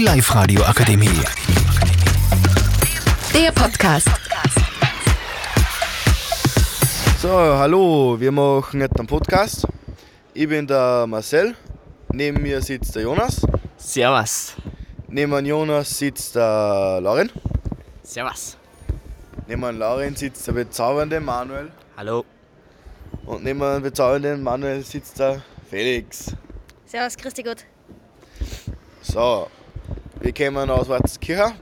Die Live-Radio Akademie. Der Podcast. So, hallo, wir machen jetzt einen Podcast. Ich bin der Marcel, neben mir sitzt der Jonas, Servus. neben Jonas sitzt der Lauren, Servus. neben Lauren sitzt der bezaubernde Manuel Hallo. und neben dem bezaubernden Manuel sitzt der Felix. Servus, grüß dich gut. So, wir kommen aus Watzkirchen,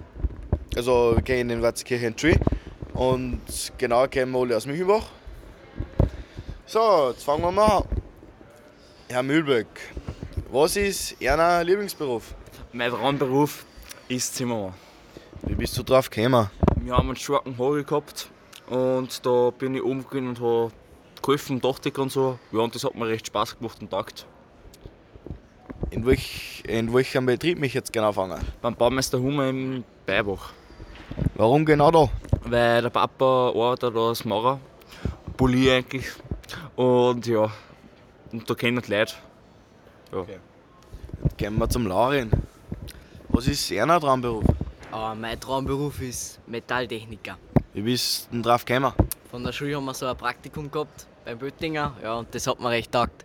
also wir gehen in Watzkirchen Tree und genau kommen wir alle aus Mühlbach. So, jetzt fangen wir mal an. Herr Mühlböck, was ist Ihr Lieblingsberuf? Mein Traumberuf ist Zimmermann. Wie bist du drauf gekommen? Wir haben einen starken Hagel gehabt und da bin ich umgegangen und habe geholfen, Dachdecker und so. Ja, und das hat mir recht Spaß gemacht und taugt. In, welch, in welchem Betrieb mich jetzt genau fangen? Beim Baumeister Hummer im Beibach. Warum genau da? Weil der Papa arbeitet als Maurer, Polier eigentlich. Und ja, und da kennen die Leute. Ja. Gehen wir zum Lauren. Was ist Ihr Traumberuf? Aber mein Traumberuf ist Metalltechniker. Wie bist du denn drauf gekommen? Von der Schule haben wir so ein Praktikum gehabt beim Böttinger, ja, und das hat mir recht taugt.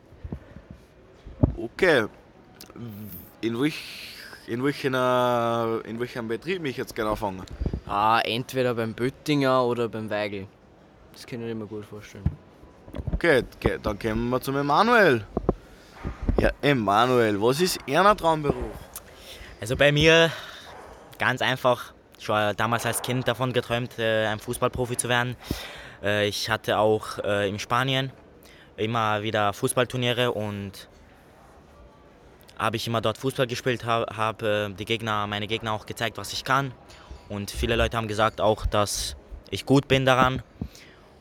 Okay. In, welch, in, welchen, äh, in welchem Betrieb mich jetzt genau fangen? Ah, entweder beim Böttinger oder beim Weigel. Das kann ich mir gut vorstellen. Okay, okay, dann kommen wir zum Emanuel. Ja, Emanuel, was ist Ihr Traumberuf? Also bei mir ganz einfach, schon damals als Kind davon geträumt, äh, ein Fußballprofi zu werden. Äh, Ich hatte auch in Spanien immer wieder Fußballturniere und habe ich immer dort Fußball gespielt, habe hab, äh, die Gegner, meine Gegner auch gezeigt, was ich kann. Und viele Leute haben gesagt auch, dass ich gut bin daran.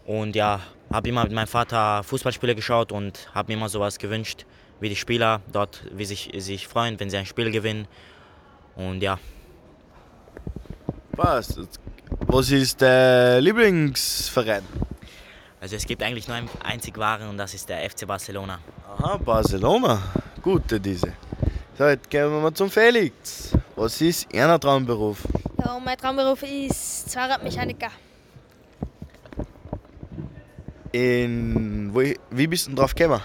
Und ja, habe immer mit meinem Vater Fußballspiele geschaut und habe mir immer sowas gewünscht, wie die Spieler dort, wie sich, sich freuen, wenn sie ein Spiel gewinnen. Und ja, Passt. Was ist der Lieblingsverein? also es gibt eigentlich nur einen einzig wahren und das ist der FC Barcelona. Aha, Barcelona. Gute diese. So, jetzt gehen wir mal zum Felix. Was ist Ihr Traumberuf? Ja, mein Traumberuf ist Zweiradmechaniker. In, wo, wie bist du denn drauf gekommen?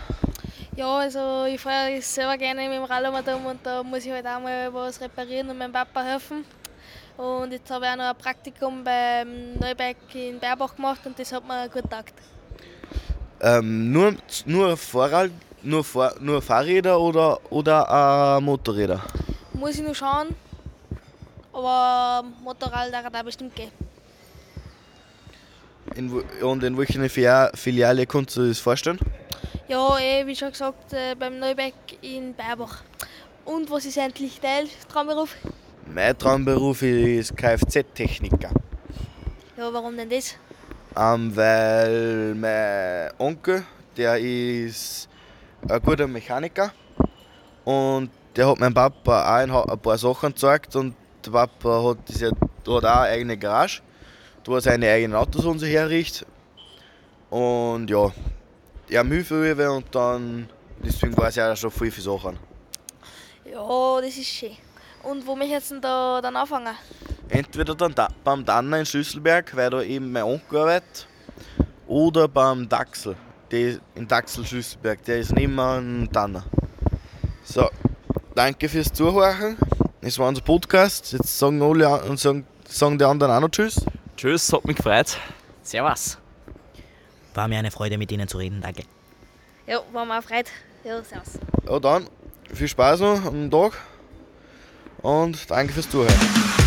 Ja, also ich fahre selber gerne mit dem Rallye um und da muss ich halt auch mal was reparieren und meinem Papa helfen. Und jetzt habe ich auch noch ein Praktikum beim Neubeck in Berbach gemacht und das hat mir gut getaugt. Ähm, nur, nur, Fahrrad, nur, Fahr, nur Fahrräder oder, oder äh, Motorräder? Muss ich noch schauen, aber Motorrad darf da bestimmt gehen. In, und in welcher Filiale kannst du das vorstellen? Ja, eh, wie schon gesagt, äh, beim Neubeck in Berbach. Und was ist endlich dein Traumberuf? Mein Traumberuf ist Kfz-Techniker. Ja, warum denn das? Ähm, weil mein Onkel, der ist ein guter Mechaniker und der hat meinem Papa auch ein, paar Sachen gezeigt und der Papa hat, ja, hat auch eine eigene Garage, wo er seine eigenen Autos und so herrichtet. Und ja, er hat Hilfe und dann, deswegen weiß ich auch schon viel für Sachen. Ja, das ist schön. Und wo möchtest du da dann anfangen? Entweder dann da, beim Danner in Schlüsselberg, weil da eben mein Onkel arbeitet, oder beim Dachsel, der in Dachsel Schlüsselberg, der ist neben dem Danner. So, danke fürs Zuhören. Das war unser Podcast. Jetzt sagen alle an- und sagen, sagen die anderen auch noch Tschüss. Tschüss, hat mich gefreut. Servus. War mir eine Freude, mit Ihnen zu reden. Danke. Ja, war mir auch freut. Ja, servus. Ja, dann viel Spaß noch am Tag und danke fürs Zuhören.